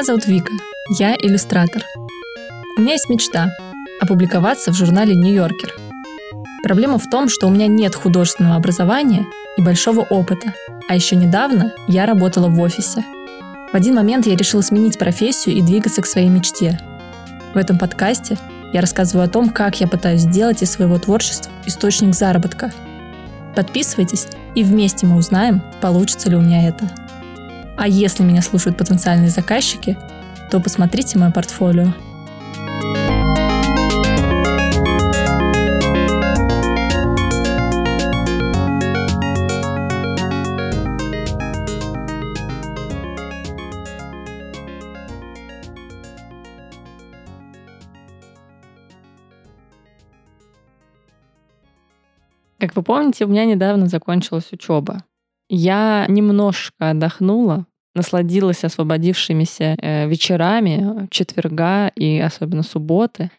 Меня зовут Вика. Я иллюстратор. У меня есть мечта – опубликоваться в журнале «Нью-Йоркер». Проблема в том, что у меня нет художественного образования и большого опыта, а еще недавно я работала в офисе. В один момент я решила сменить профессию и двигаться к своей мечте. В этом подкасте я рассказываю о том, как я пытаюсь сделать из своего творчества источник заработка. Подписывайтесь, и вместе мы узнаем, получится ли у меня это. А если меня слушают потенциальные заказчики, то посмотрите мое портфолио – Как вы помните, у меня недавно закончилась учеба. Я немножко отдохнула, насладилась освободившимися э, вечерами четверга и особенно субботы,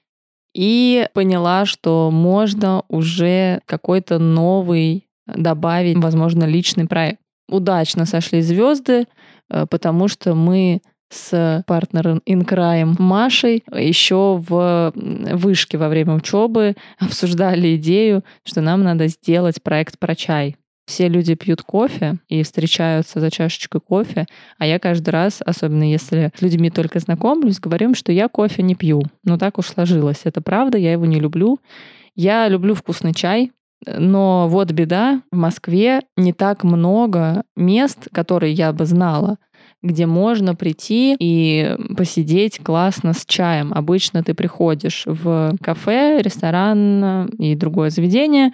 и поняла, что можно уже какой-то новый добавить, возможно, личный проект. Удачно сошли звезды, э, потому что мы с партнером Инкраем Машей еще в вышке во время учебы обсуждали идею, что нам надо сделать проект про чай. Все люди пьют кофе и встречаются за чашечкой кофе, а я каждый раз, особенно если с людьми только знакомлюсь, говорю что я кофе не пью. Но так уж сложилось. Это правда, я его не люблю. Я люблю вкусный чай, но вот беда, в Москве не так много мест, которые я бы знала, где можно прийти и посидеть классно с чаем. Обычно ты приходишь в кафе, ресторан и другое заведение,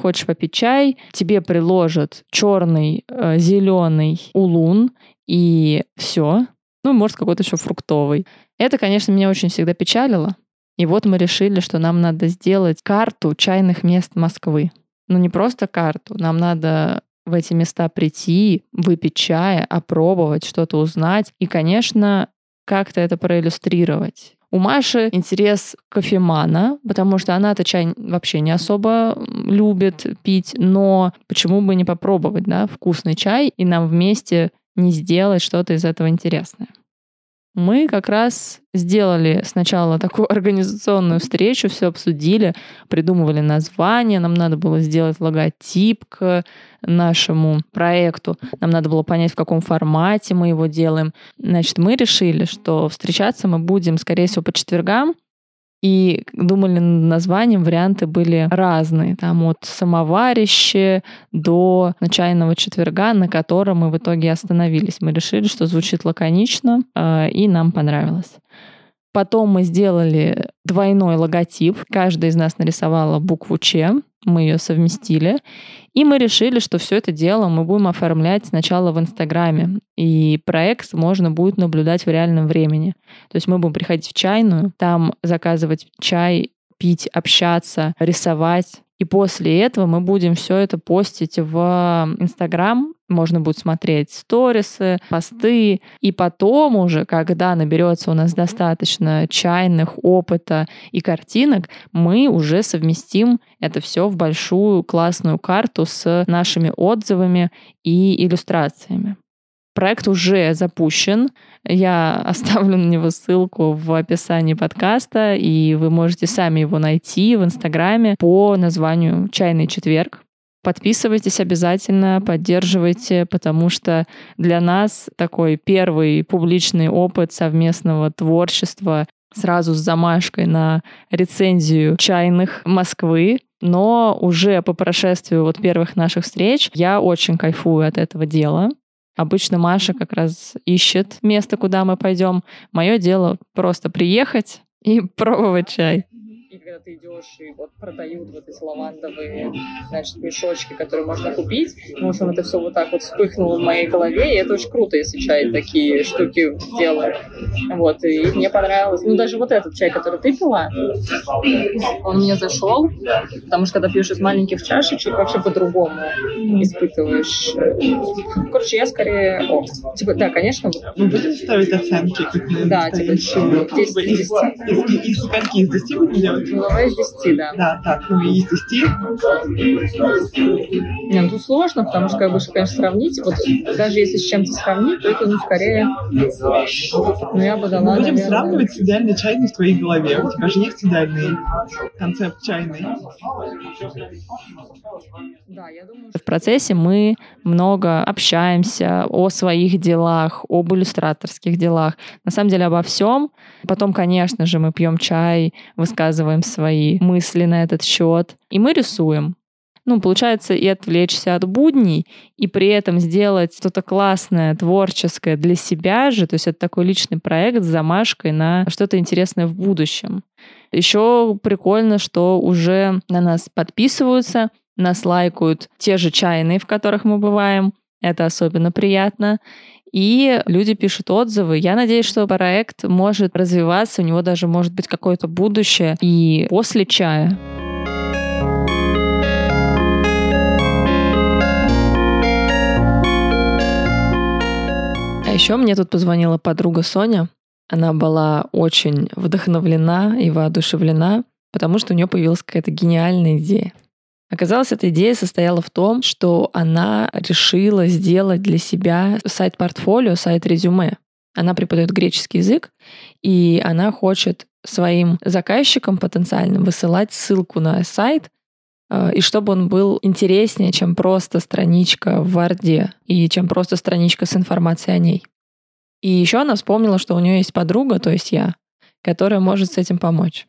хочешь попить чай, тебе приложат черный, э, зеленый улун и все. Ну, может, какой-то еще фруктовый. Это, конечно, меня очень всегда печалило. И вот мы решили, что нам надо сделать карту чайных мест Москвы. Ну, не просто карту, нам надо в эти места прийти, выпить чая, опробовать, что-то узнать и, конечно, как-то это проиллюстрировать. У Маши интерес кофемана, потому что она-то чай вообще не особо любит пить, но почему бы не попробовать, да, вкусный чай и нам вместе не сделать что-то из этого интересное мы как раз сделали сначала такую организационную встречу, все обсудили, придумывали название, нам надо было сделать логотип к нашему проекту, нам надо было понять, в каком формате мы его делаем. Значит, мы решили, что встречаться мы будем, скорее всего, по четвергам, и думали над названием, варианты были разные. Там от самоварище до начального четверга, на котором мы в итоге остановились. Мы решили, что звучит лаконично, э, и нам понравилось. Потом мы сделали двойной логотип. Каждая из нас нарисовала букву Ч. Мы ее совместили. И мы решили, что все это дело мы будем оформлять сначала в Инстаграме. И проект можно будет наблюдать в реальном времени. То есть мы будем приходить в чайную, там заказывать чай, пить, общаться, рисовать. И после этого мы будем все это постить в Инстаграм. Можно будет смотреть сторисы, посты. И потом уже, когда наберется у нас достаточно чайных, опыта и картинок, мы уже совместим это все в большую классную карту с нашими отзывами и иллюстрациями. Проект уже запущен. Я оставлю на него ссылку в описании подкаста, и вы можете сами его найти в Инстаграме по названию «Чайный четверг». Подписывайтесь обязательно, поддерживайте, потому что для нас такой первый публичный опыт совместного творчества сразу с замашкой на рецензию чайных Москвы. Но уже по прошествию вот первых наших встреч я очень кайфую от этого дела. Обычно Маша как раз ищет место, куда мы пойдем. Мое дело просто приехать и пробовать чай и когда ты идешь, и вот продают вот эти лавандовые, значит, мешочки, которые можно купить. В общем, это все вот так вот вспыхнуло в моей голове, и это очень круто, если чай такие штуки делает. Вот, и мне понравилось. Ну, даже вот этот чай, который ты пила, он мне зашел, потому что когда пьешь из маленьких чашечек, вообще по-другому испытываешь. Короче, я скорее... О, типа, да, конечно. Мы будем ставить оценки? Да, типа, 10 из 10. Из скольки? Из 10 будем делать? Ну, Давай из 10, да. Да, так, ну и из 10. Не, ну тут сложно, потому что, как бы, конечно, сравнить, вот даже если с чем-то сравнить, то это, ну, скорее, ну, я бы дала, Мы будем наверное, сравнивать с идеальной чайной в твоей голове. У тебя же есть идеальный концепт чайный. Да, я думаю, В процессе мы много общаемся о своих делах, об иллюстраторских делах. На самом деле обо всем. Потом, конечно же, мы пьем чай, высказываем свои мысли на этот счет. И мы рисуем. Ну, получается, и отвлечься от будней, и при этом сделать что-то классное, творческое для себя же. То есть это такой личный проект с замашкой на что-то интересное в будущем. Еще прикольно, что уже на нас подписываются, нас лайкают те же чайные, в которых мы бываем. Это особенно приятно. И люди пишут отзывы. Я надеюсь, что проект может развиваться, у него даже может быть какое-то будущее и после чая. А еще мне тут позвонила подруга Соня. Она была очень вдохновлена и воодушевлена, потому что у нее появилась какая-то гениальная идея. Оказалось, эта идея состояла в том, что она решила сделать для себя сайт-портфолио, сайт-резюме. Она преподает греческий язык, и она хочет своим заказчикам потенциальным высылать ссылку на сайт, э, и чтобы он был интереснее, чем просто страничка в Варде и чем просто страничка с информацией о ней. И еще она вспомнила, что у нее есть подруга, то есть я, которая может с этим помочь.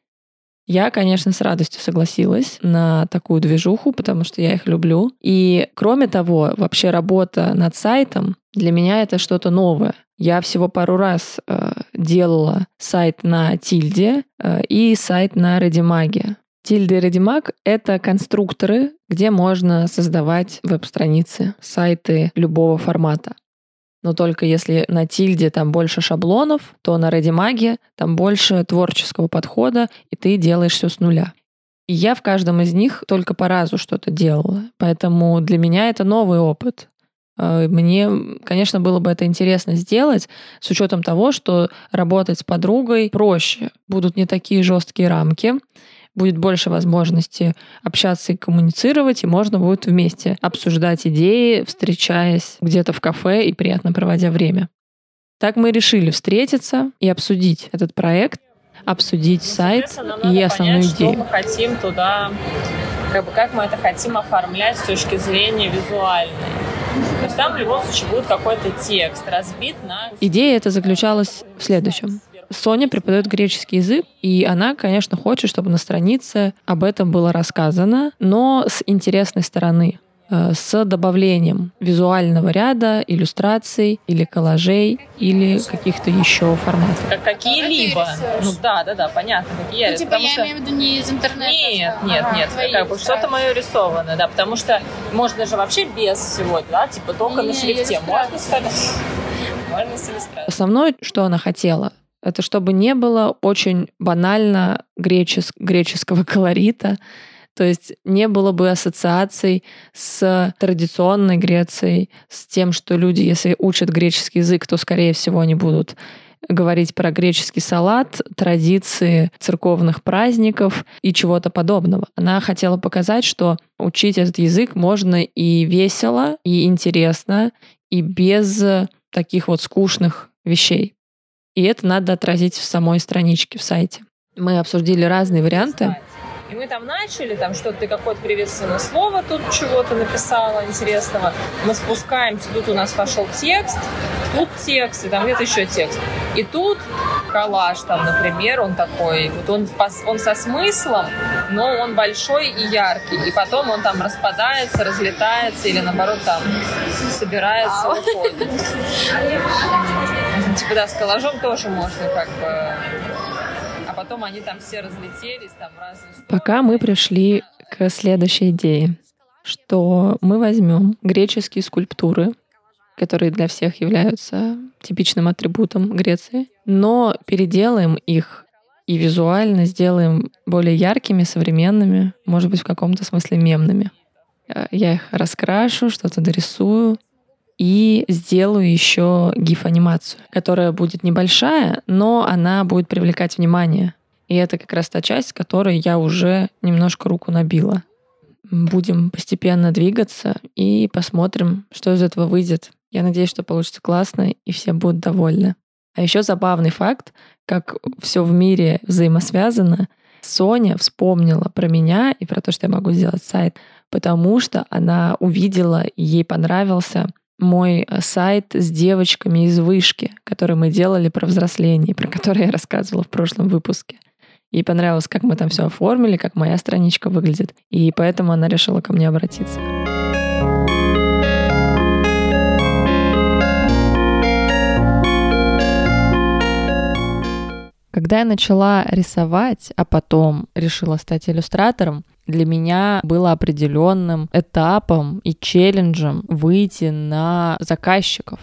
Я, конечно, с радостью согласилась на такую движуху, потому что я их люблю. И кроме того, вообще работа над сайтом для меня это что-то новое. Я всего пару раз э, делала сайт на Тильде э, и сайт на Редимаге. Тильда и Редимаг — это конструкторы, где можно создавать веб-страницы, сайты любого формата. Но только если на тильде там больше шаблонов, то на Редимаге там больше творческого подхода, и ты делаешь все с нуля. И я в каждом из них только по разу что-то делала. Поэтому для меня это новый опыт. Э, Мне, конечно, было бы это интересно сделать, с учетом того, что работать с подругой проще. Будут не такие жесткие рамки, будет больше возможности общаться и коммуницировать, и можно будет вместе обсуждать идеи, встречаясь где-то в кафе и приятно проводя время. Так мы решили встретиться и обсудить этот проект, обсудить сайт и основную понять, идею. Что мы хотим туда, как бы как мы это хотим оформлять с точки зрения визуальной. То есть там в любом случае будет какой-то текст разбит на... Идея эта заключалась в следующем. Соня преподает греческий язык, и она, конечно, хочет, чтобы на странице об этом было рассказано, но с интересной стороны э, с добавлением визуального ряда, иллюстраций или коллажей или каких-то еще форматов. Как какие-либо. Ну да, да, да, понятно, какие Ну, типа, я что- имею в виду не из интернета. Нет, что- нет, Ага, нет, как бы что-то мое рисованное, да, потому что можно же вообще без всего, да, типа только на Не, шрифте. Можно сказать, можно с иллюстрацией. Основное, что она хотела, это чтобы не было очень банально гречес- греческого колорита, то есть не было бы ассоциаций с традиционной Грецией, с тем, что люди, если учат греческий язык, то, скорее всего, они будут говорить про греческий салат, традиции церковных праздников и чего-то подобного. Она хотела показать, что учить этот язык можно и весело, и интересно, и без таких вот скучных вещей. И это надо отразить в самой страничке в сайте. Мы обсудили разные варианты. И мы там начали, там что-то, ты какое-то приветственное слово тут чего-то написала интересного. Мы спускаемся, тут у нас пошел текст, тут текст, и там где-то еще текст. И тут коллаж там, например, он такой, вот он, он со смыслом, но он большой и яркий. И потом он там распадается, разлетается или наоборот там собирается. выходит. Типа да, с коллажом тоже можно как бы... А потом они там все разлетелись там разные. Пока мы пришли к следующей идее, что мы возьмем греческие скульптуры, которые для всех являются типичным атрибутом Греции, но переделаем их и визуально сделаем более яркими, современными, может быть, в каком-то смысле мемными. Э, Я их раскрашу, что-то дорисую и сделаю еще гиф-анимацию, которая будет небольшая, но она будет привлекать внимание. И это как раз та часть, которой я уже немножко руку набила. Будем постепенно двигаться и посмотрим, что из этого выйдет. Я надеюсь, что получится классно и все будут довольны. А еще забавный факт, как все в мире взаимосвязано. Соня вспомнила про меня и про то, что я могу сделать сайт, потому что она увидела, ей понравился мой э, сайт с девочками из вышки, который мы делали про взросление, про который я рассказывала в прошлом выпуске. Ей понравилось, как мы там все оформили, как моя страничка выглядит. И поэтому она решила ко мне обратиться. Когда я начала рисовать, а потом решила стать иллюстратором, для меня было определенным этапом и челленджем выйти на заказчиков.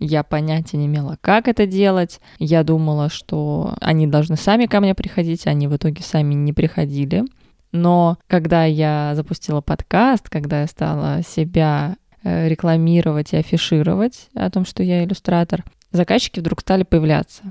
Я понятия не имела, как это делать. Я думала, что они должны сами ко мне приходить, они в итоге сами не приходили. Но когда я запустила подкаст, когда я стала себя э, рекламировать и афишировать о том, что я иллюстратор, заказчики вдруг стали появляться.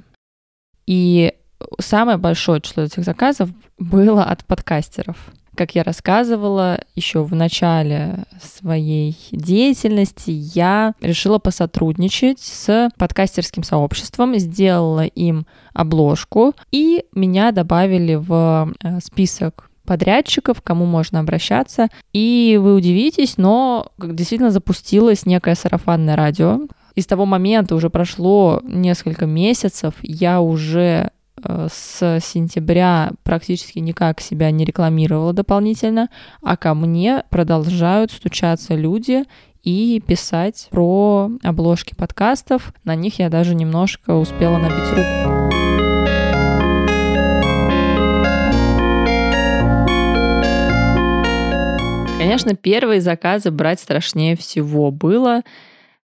И самое большое число этих заказов было от подкастеров. Как я рассказывала еще в начале своей деятельности, я решила посотрудничать с подкастерским сообществом, сделала им обложку, и меня добавили в э, список подрядчиков, к кому можно обращаться. И вы удивитесь, но действительно запустилось некое сарафанное радио. И с того момента уже прошло несколько месяцев, я уже с сентября практически никак себя не рекламировала дополнительно, а ко мне продолжают стучаться люди и писать про обложки подкастов. На них я даже немножко успела набить руку. Конечно, первые заказы брать страшнее всего было.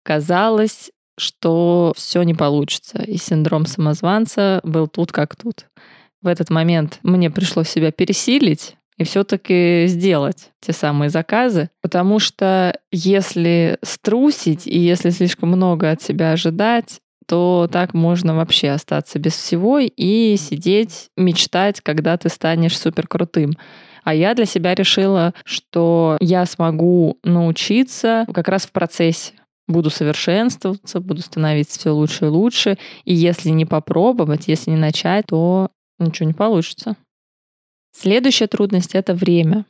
Казалось, что все не получится. И синдром самозванца был тут как тут. В этот момент мне пришлось себя пересилить и все-таки сделать те самые заказы, потому что если струсить и если слишком много от себя ожидать, то так можно вообще остаться без всего и сидеть, мечтать, когда ты станешь супер крутым. А я для себя решила, что я смогу научиться как раз в процессе буду совершенствоваться, буду становиться все лучше и лучше. И если не попробовать, если не начать, то ничего не получится. Следующая трудность — это время.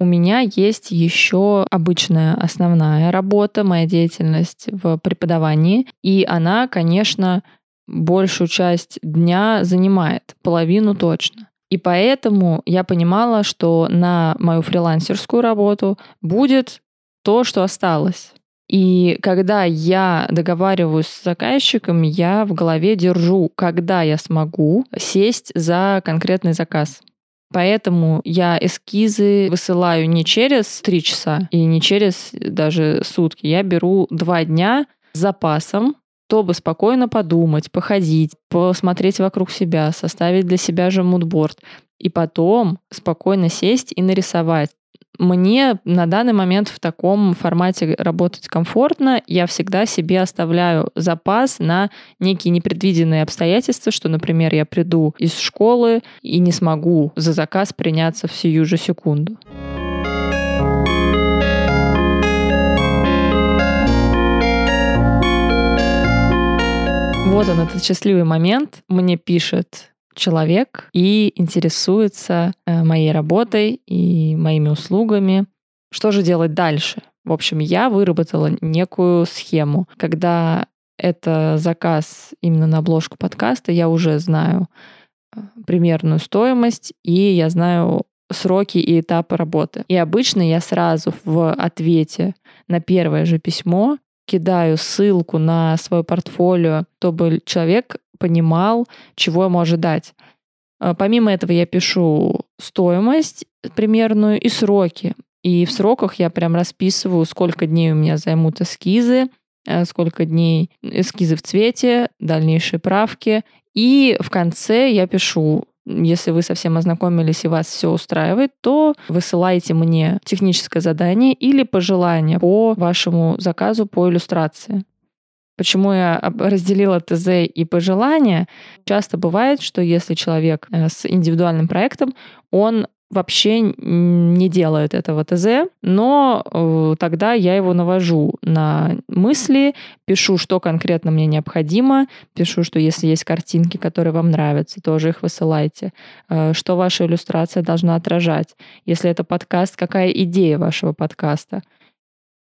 У меня есть еще обычная основная работа, моя деятельность в преподавании, и она, конечно, большую часть дня занимает, половину точно. И поэтому я понимала, что на мою фрилансерскую работу будет то, что осталось. И когда я договариваюсь с заказчиком, я в голове держу, когда я смогу сесть за конкретный заказ. Поэтому я эскизы высылаю не через три часа и не через даже сутки. Я беру два дня с запасом, чтобы спокойно подумать, походить, посмотреть вокруг себя, составить для себя же мудборд. И потом спокойно сесть и нарисовать. Мне на данный момент в таком формате работать комфортно. Я всегда себе оставляю запас на некие непредвиденные обстоятельства, что, например, я приду из школы и не смогу за заказ приняться в сию же секунду. Вот он, этот счастливый момент. Мне пишет человек и интересуется э, моей работой и моими услугами. Что же делать дальше? В общем, я выработала некую схему. Когда это заказ именно на обложку подкаста, я уже знаю э, примерную стоимость, и я знаю сроки и этапы работы. И обычно я сразу в ответе на первое же письмо кидаю ссылку на свое портфолио, чтобы человек понимал, чего ему ожидать. А, помимо этого я пишу стоимость примерную и сроки. И в сроках я прям расписываю, сколько дней у меня займут эскизы, э, сколько дней эскизы в цвете, дальнейшие правки. И в конце я пишу, если вы совсем ознакомились и вас все устраивает, то высылайте мне техническое задание или пожелание по вашему заказу по иллюстрации. Почему я разделила ТЗ и пожелания? Часто бывает, что если человек э, с индивидуальным проектом, он вообще не делает этого ТЗ, но э, тогда я его навожу на мысли, пишу, что конкретно мне необходимо, пишу, что если есть картинки, которые вам нравятся, тоже их высылайте, э, что ваша иллюстрация должна отражать. Если это подкаст, какая идея вашего подкаста.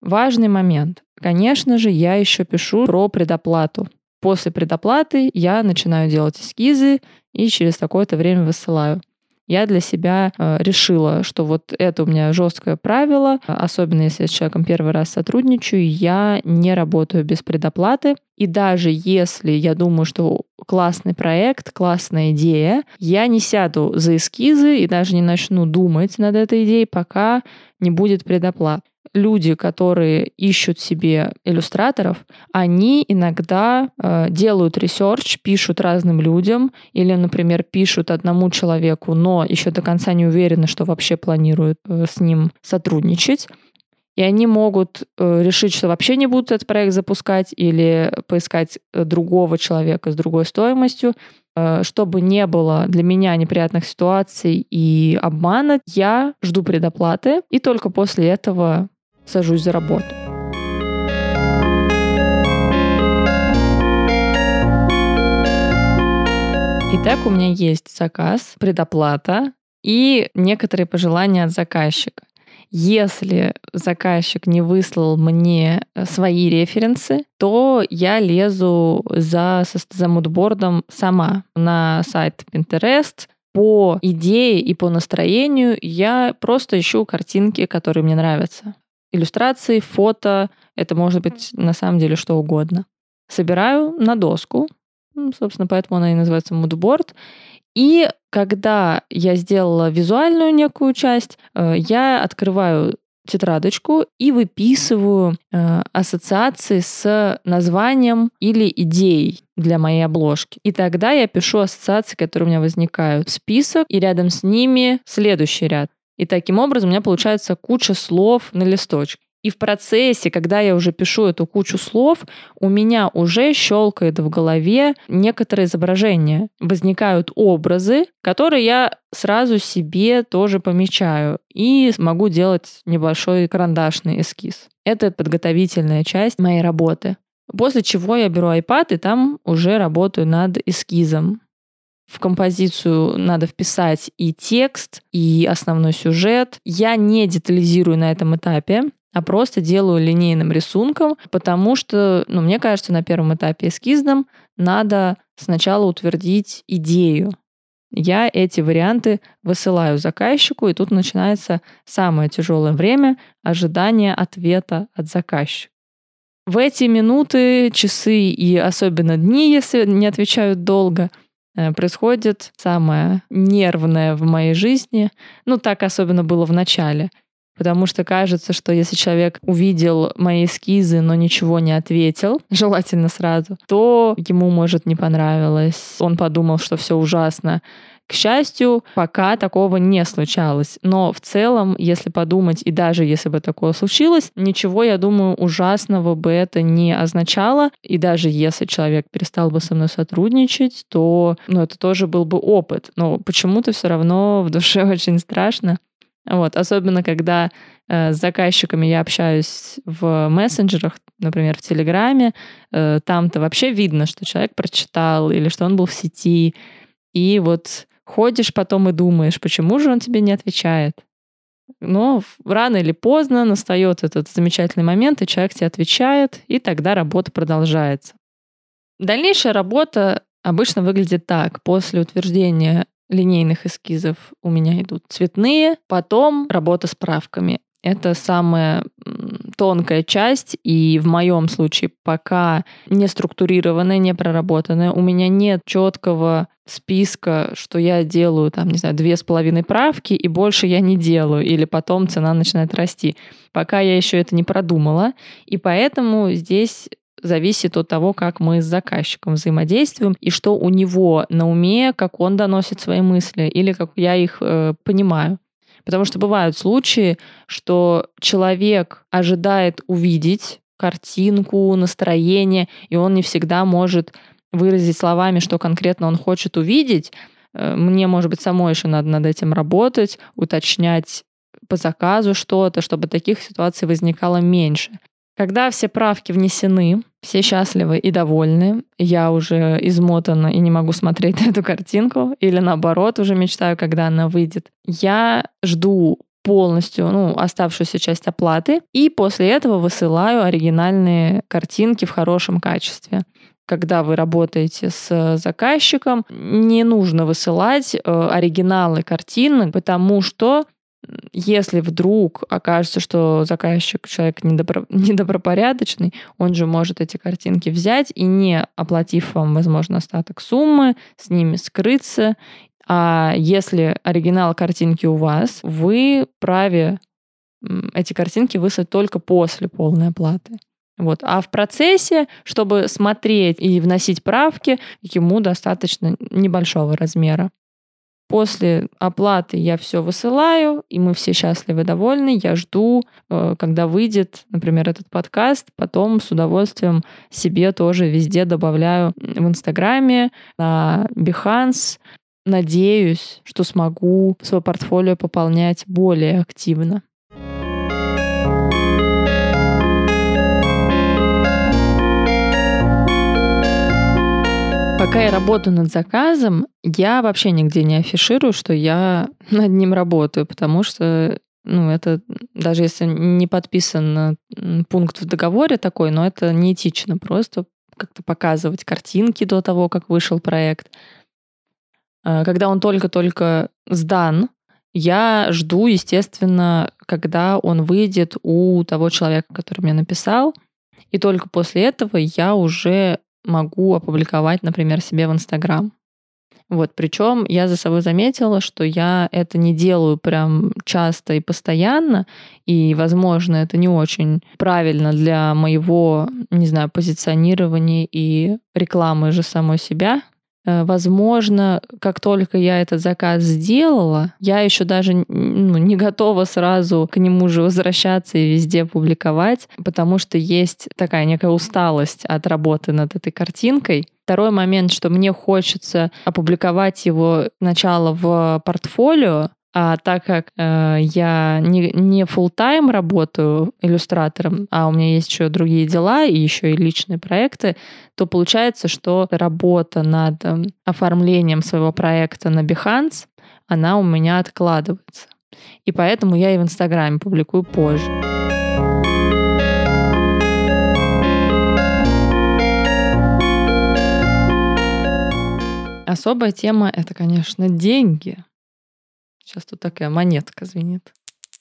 Важный момент. Конечно же, я еще пишу про предоплату. После предоплаты я начинаю делать эскизы и через какое-то время высылаю. Я для себя э, решила, что вот это у меня жесткое правило, особенно если я с человеком первый раз сотрудничаю, я не работаю без предоплаты. И даже если я думаю, что классный проект, классная идея, я не сяду за эскизы и даже не начну думать над этой идеей, пока не будет предоплат люди, которые ищут себе иллюстраторов, они иногда э, делают research, пишут разным людям или, например, пишут одному человеку, но еще до конца не уверены, что вообще планируют э, с ним сотрудничать. И они могут э, решить, что вообще не будут этот проект запускать или поискать э, другого человека с другой стоимостью. Э, чтобы не было для меня неприятных ситуаций и обмана, я жду предоплаты, и только после этого сажусь за работу. Итак, у меня есть заказ, предоплата и некоторые пожелания от заказчика. Если заказчик не выслал мне свои референсы, то я лезу за, за мудбордом сама на сайт Pinterest, по идее и по настроению я просто ищу картинки, которые мне нравятся иллюстрации, фото, это может быть на самом деле что угодно. Собираю на доску, собственно, поэтому она и называется moodboard. И когда я сделала визуальную некую часть, э, я открываю тетрадочку и выписываю э, ассоциации с названием или идеей для моей обложки. И тогда я пишу ассоциации, которые у меня возникают список, и рядом с ними следующий ряд. И таким образом у меня получается куча слов на листочке. И в процессе, когда я уже пишу эту кучу слов, у меня уже щелкает в голове некоторые изображения. Возникают образы, которые я сразу себе тоже помечаю и могу делать небольшой карандашный эскиз. Это подготовительная часть моей работы. После чего я беру iPad и там уже работаю над эскизом. В композицию надо вписать и текст, и основной сюжет. Я не детализирую на этом этапе, а просто делаю линейным рисунком, потому что, ну, мне кажется, на первом этапе эскизном надо сначала утвердить идею. Я эти варианты высылаю заказчику, и тут начинается самое тяжелое время ожидания ответа от заказчика. В эти минуты, часы и особенно дни, если не отвечают долго – Э, происходит самое нервное в моей жизни. Ну, так особенно было в начале. Потому что кажется, что если человек увидел мои эскизы, но ничего не ответил, желательно сразу, то ему, может, не понравилось. Он подумал, что все ужасно. К счастью, пока такого не случалось. Но в целом, если подумать, и даже если бы такое случилось, ничего, я думаю, ужасного бы это не означало. И даже если человек перестал бы со мной сотрудничать, то ну, это тоже был бы опыт. Но почему-то все равно в душе очень страшно. Вот, особенно когда э, с заказчиками я общаюсь в мессенджерах, например, в Телеграме, э, там-то вообще видно, что человек прочитал или что он был в сети. И вот ходишь потом и думаешь, почему же он тебе не отвечает. Но рано или поздно настает этот замечательный момент, и человек тебе отвечает, и тогда работа продолжается. Дальнейшая работа обычно выглядит так. После утверждения линейных эскизов у меня идут цветные, потом работа с правками. Это самая тонкая часть, и в моем случае пока не структурированная, не проработанная. У меня нет четкого списка, что я делаю, там, не знаю, две с половиной правки, и больше я не делаю, или потом цена начинает расти. Пока я еще это не продумала, и поэтому здесь зависит от того, как мы с заказчиком взаимодействуем и что у него на уме, как он доносит свои мысли или как я их э, понимаю. Потому что бывают случаи, что человек ожидает увидеть картинку, настроение, и он не всегда может выразить словами, что конкретно он хочет увидеть. Э, мне, может быть, самой еще надо над этим работать, уточнять по заказу что-то, чтобы таких ситуаций возникало меньше. Когда все правки внесены, все счастливы и довольны, я уже измотана и не могу смотреть на эту картинку, или наоборот, уже мечтаю, когда она выйдет, я жду полностью ну, оставшуюся часть оплаты и после этого высылаю оригинальные картинки в хорошем качестве. Когда вы работаете с заказчиком, не нужно высылать э, оригиналы картины, потому что если вдруг окажется, что заказчик человек недобро... недобропорядочный, он же может эти картинки взять и не оплатив вам, возможно, остаток суммы, с ними скрыться. А если оригинал картинки у вас, вы праве эти картинки выслать только после полной оплаты. Вот. А в процессе, чтобы смотреть и вносить правки, ему достаточно небольшого размера. После оплаты я все высылаю, и мы все счастливы довольны. Я жду, э, когда выйдет, например, этот подкаст. Потом с удовольствием себе тоже везде добавляю в Инстаграме, на Behance. Надеюсь, что смогу свое портфолио пополнять более активно. Пока я работаю над заказом, я вообще нигде не афиширую, что я над ним работаю, потому что ну, это даже если не подписан пункт в договоре такой, но это неэтично просто как-то показывать картинки до того, как вышел проект. А, когда он только-только сдан, я жду, естественно, когда он выйдет у того человека, который мне написал, и только после этого я уже могу опубликовать, например, себе в Инстаграм. Вот, причем я за собой заметила, что я это не делаю прям часто и постоянно, и, возможно, это не очень правильно для моего, не знаю, позиционирования и рекламы же самой себя, возможно, как только я этот заказ сделала, я еще даже ну, не готова сразу к нему же возвращаться и везде публиковать, потому что есть такая некая усталость от работы над этой картинкой. Второй момент, что мне хочется опубликовать его сначала в портфолио, а так как э, я не, не full тайм работаю иллюстратором, а у меня есть еще другие дела и еще и личные проекты, то получается, что работа над э, оформлением своего проекта на Behance, она у меня откладывается. И поэтому я и в Инстаграме публикую позже. Особая тема — это, конечно, деньги. Сейчас тут такая монетка звенит.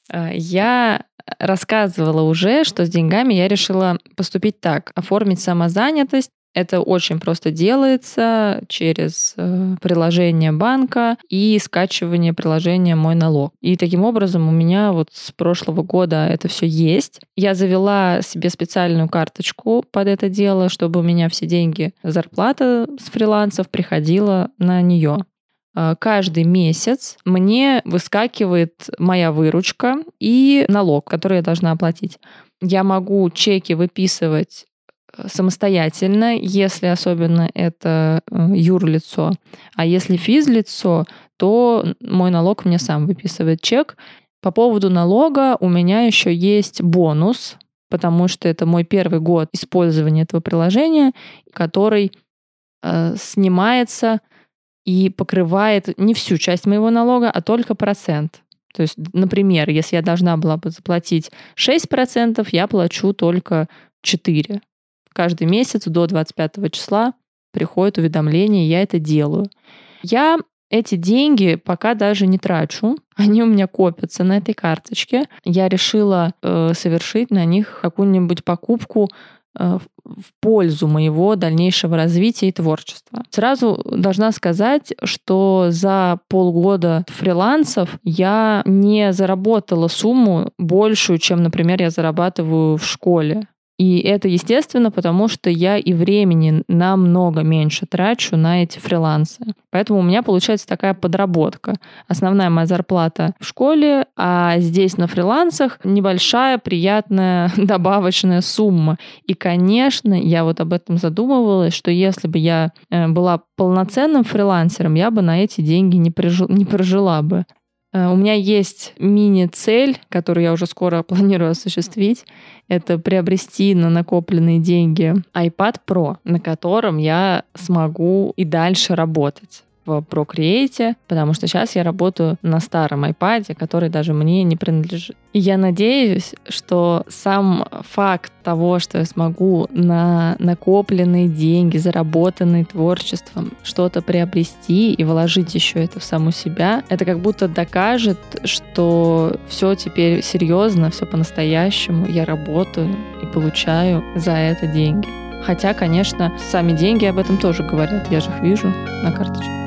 А, я рассказывала уже, что с деньгами я решила поступить так. Оформить самозанятость. Это очень просто делается через э, приложение банка и скачивание приложения «Мой налог». И таким образом у меня вот с прошлого года это все есть. Я завела себе специальную карточку под это дело, чтобы у меня все деньги, зарплата с фрилансов приходила на нее. А, каждый месяц мне выскакивает моя выручка и налог, который я должна оплатить. Я могу чеки выписывать э, самостоятельно, если особенно это э, юрлицо. А если физлицо, то мой налог мне сам выписывает чек. По поводу налога у меня еще есть бонус, потому что это мой первый год использования этого приложения, который э, снимается и покрывает не всю часть моего налога, а только процент. То есть, например, если я должна была бы заплатить 6%, я плачу только 4%. Каждый месяц до 25 числа приходит уведомление, я это делаю. Я эти деньги пока даже не трачу. Они у меня копятся на этой карточке. Я решила э, совершить на них какую-нибудь покупку в пользу моего дальнейшего развития и творчества. Сразу должна сказать, что за полгода фрилансов я не заработала сумму большую, чем, например, я зарабатываю в школе. И это естественно, потому что я и времени намного меньше трачу на эти фрилансы. Поэтому у меня получается такая подработка. Основная моя зарплата в школе, а здесь на фрилансах небольшая, приятная добавочная сумма. И, конечно, я вот об этом задумывалась, что если бы я э, была полноценным фрилансером, я бы на эти деньги не, прижил, не прожила бы. Э, у меня есть мини-цель, которую я уже скоро планирую осуществить. Это приобрести на накопленные деньги iPad Pro, на котором я смогу и дальше работать в Procreate, потому что сейчас я работаю на старом iPad, который даже мне не принадлежит. И я надеюсь, что сам факт того, что я смогу на накопленные деньги, заработанные творчеством, что-то приобрести и вложить еще это в саму себя, это как будто докажет, что все теперь серьезно, все по-настоящему, я работаю и получаю за это деньги. Хотя, конечно, сами деньги об этом тоже говорят, я же их вижу на карточке.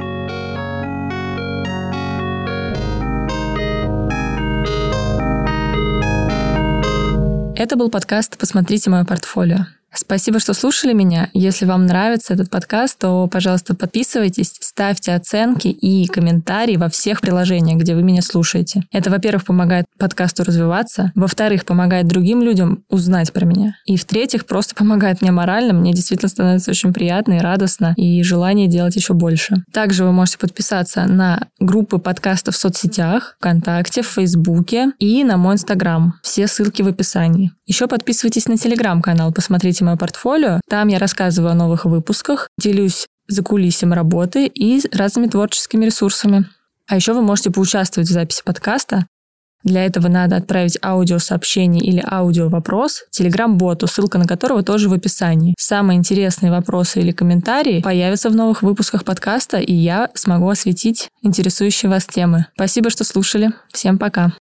Это был подкаст «Посмотрите мое портфолио». Спасибо, что слушали меня. Если вам нравится этот подкаст, то, пожалуйста, подписывайтесь, ставьте оценки и комментарии во всех приложениях, где вы меня слушаете. Это, во-первых, помогает подкасту развиваться, во-вторых, помогает другим людям узнать про меня, и, в-третьих, просто помогает мне морально. Мне действительно становится очень приятно и радостно, и желание делать еще больше. Также вы можете подписаться на группы подкастов в соцсетях, ВКонтакте, в Фейсбуке и на мой Инстаграм. Все ссылки в описании. Еще подписывайтесь на Телеграм-канал, посмотрите мое портфолио. Там я рассказываю о новых выпусках, делюсь за кулисем работы и разными творческими ресурсами. А еще вы можете поучаствовать в записи подкаста. Для этого надо отправить аудиосообщение или аудиовопрос Телеграм-боту, ссылка на которого тоже в описании. Самые интересные вопросы или комментарии появятся в новых выпусках подкаста, и я смогу осветить интересующие вас темы. Спасибо, что слушали. Всем пока.